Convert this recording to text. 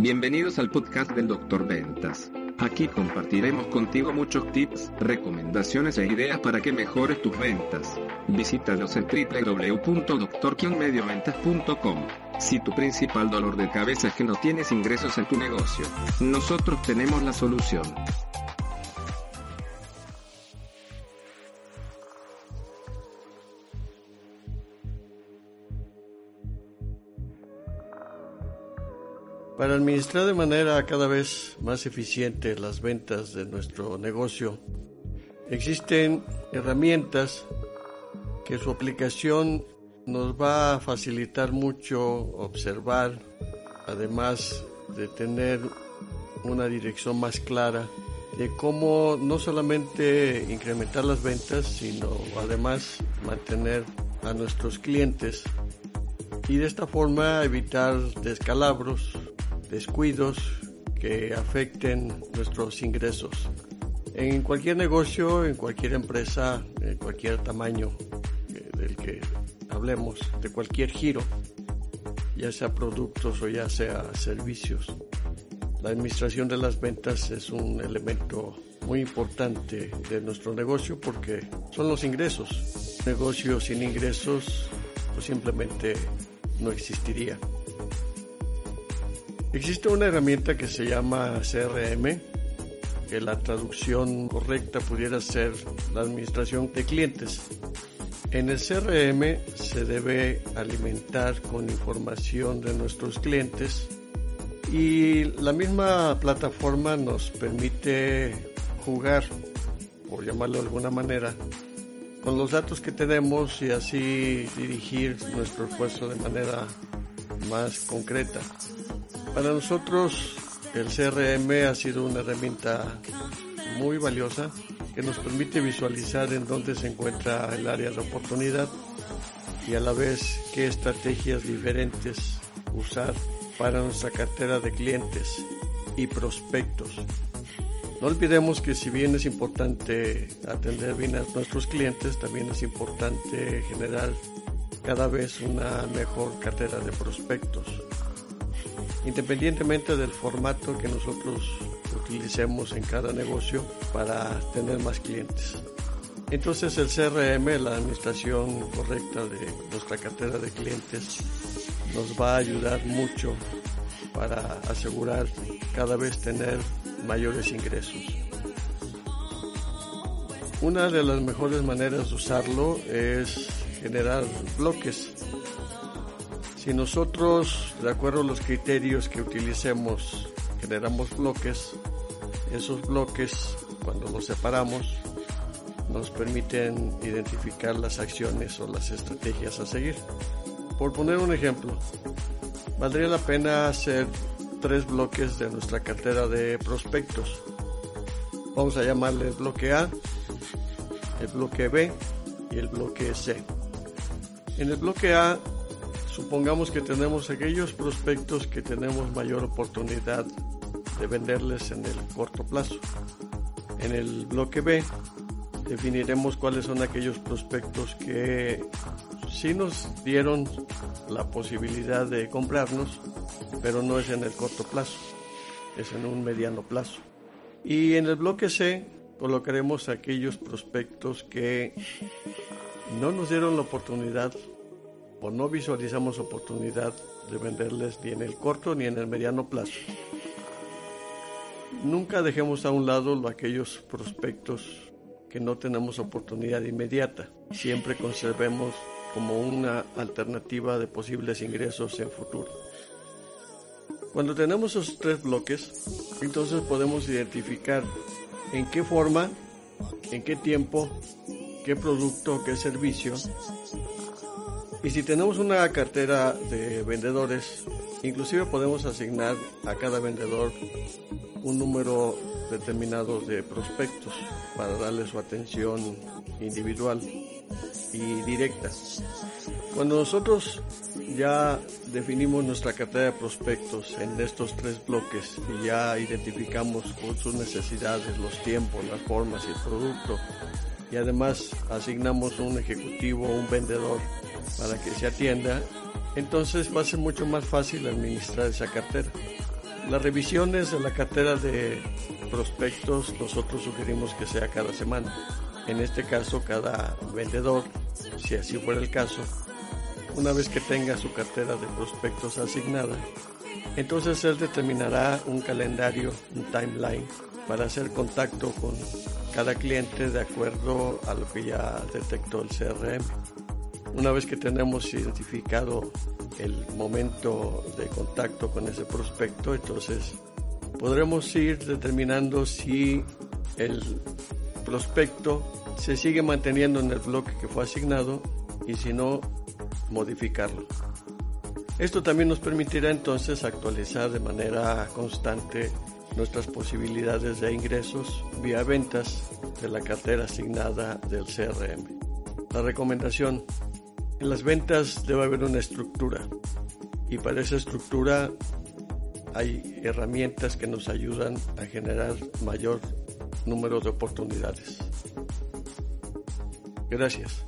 Bienvenidos al podcast del Doctor Ventas. Aquí compartiremos contigo muchos tips, recomendaciones e ideas para que mejores tus ventas. Visítanos en www.doctor-medioventas.com. Si tu principal dolor de cabeza es que no tienes ingresos en tu negocio, nosotros tenemos la solución. Para administrar de manera cada vez más eficiente las ventas de nuestro negocio, existen herramientas que su aplicación nos va a facilitar mucho observar, además de tener una dirección más clara de cómo no solamente incrementar las ventas, sino además mantener a nuestros clientes y de esta forma evitar descalabros, descuidos que afecten nuestros ingresos. En cualquier negocio, en cualquier empresa, en cualquier tamaño eh, del que hablemos, de cualquier giro, ya sea productos o ya sea servicios, la administración de las ventas es un elemento muy importante de nuestro negocio porque son los ingresos. Negocio sin ingresos pues simplemente no existiría. Existe una herramienta que se llama CRM, que la traducción correcta pudiera ser la administración de clientes. En el CRM se debe alimentar con información de nuestros clientes y la misma plataforma nos permite jugar, por llamarlo de alguna manera, con los datos que tenemos y así dirigir nuestro esfuerzo de manera más concreta. Para nosotros el CRM ha sido una herramienta muy valiosa que nos permite visualizar en dónde se encuentra el área de oportunidad y a la vez qué estrategias diferentes usar para nuestra cartera de clientes y prospectos. No olvidemos que si bien es importante atender bien a nuestros clientes, también es importante generar cada vez una mejor cartera de prospectos independientemente del formato que nosotros utilicemos en cada negocio para tener más clientes. Entonces el CRM, la administración correcta de nuestra cartera de clientes, nos va a ayudar mucho para asegurar cada vez tener mayores ingresos. Una de las mejores maneras de usarlo es generar bloques si nosotros, de acuerdo a los criterios que utilicemos, generamos bloques, esos bloques, cuando los separamos, nos permiten identificar las acciones o las estrategias a seguir. Por poner un ejemplo, valdría la pena hacer tres bloques de nuestra cartera de prospectos. Vamos a llamarle el bloque A, el bloque B y el bloque C. En el bloque A Supongamos que tenemos aquellos prospectos que tenemos mayor oportunidad de venderles en el corto plazo. En el bloque B definiremos cuáles son aquellos prospectos que sí nos dieron la posibilidad de comprarnos, pero no es en el corto plazo, es en un mediano plazo. Y en el bloque C colocaremos aquellos prospectos que no nos dieron la oportunidad o no visualizamos oportunidad de venderles ni en el corto ni en el mediano plazo. Nunca dejemos a un lado aquellos prospectos que no tenemos oportunidad inmediata. Siempre conservemos como una alternativa de posibles ingresos en futuro. Cuando tenemos esos tres bloques, entonces podemos identificar en qué forma, en qué tiempo, qué producto, qué servicio y si tenemos una cartera de vendedores, inclusive podemos asignar a cada vendedor un número determinado de prospectos para darle su atención individual y directa. Cuando nosotros ya definimos nuestra cartera de prospectos en estos tres bloques y ya identificamos sus necesidades, los tiempos, las formas y el producto, y además asignamos un ejecutivo, un vendedor para que se atienda, entonces va a ser mucho más fácil administrar esa cartera. Las revisiones de la cartera de prospectos nosotros sugerimos que sea cada semana. En este caso, cada vendedor, si así fuera el caso, una vez que tenga su cartera de prospectos asignada, entonces él determinará un calendario, un timeline, para hacer contacto con cada cliente de acuerdo a lo que ya detectó el CRM. Una vez que tenemos identificado el momento de contacto con ese prospecto, entonces podremos ir determinando si el prospecto se sigue manteniendo en el bloque que fue asignado y si no, modificarlo. Esto también nos permitirá entonces actualizar de manera constante nuestras posibilidades de ingresos vía ventas de la cartera asignada del CRM. La recomendación, en las ventas debe haber una estructura y para esa estructura hay herramientas que nos ayudan a generar mayor número de oportunidades. Gracias.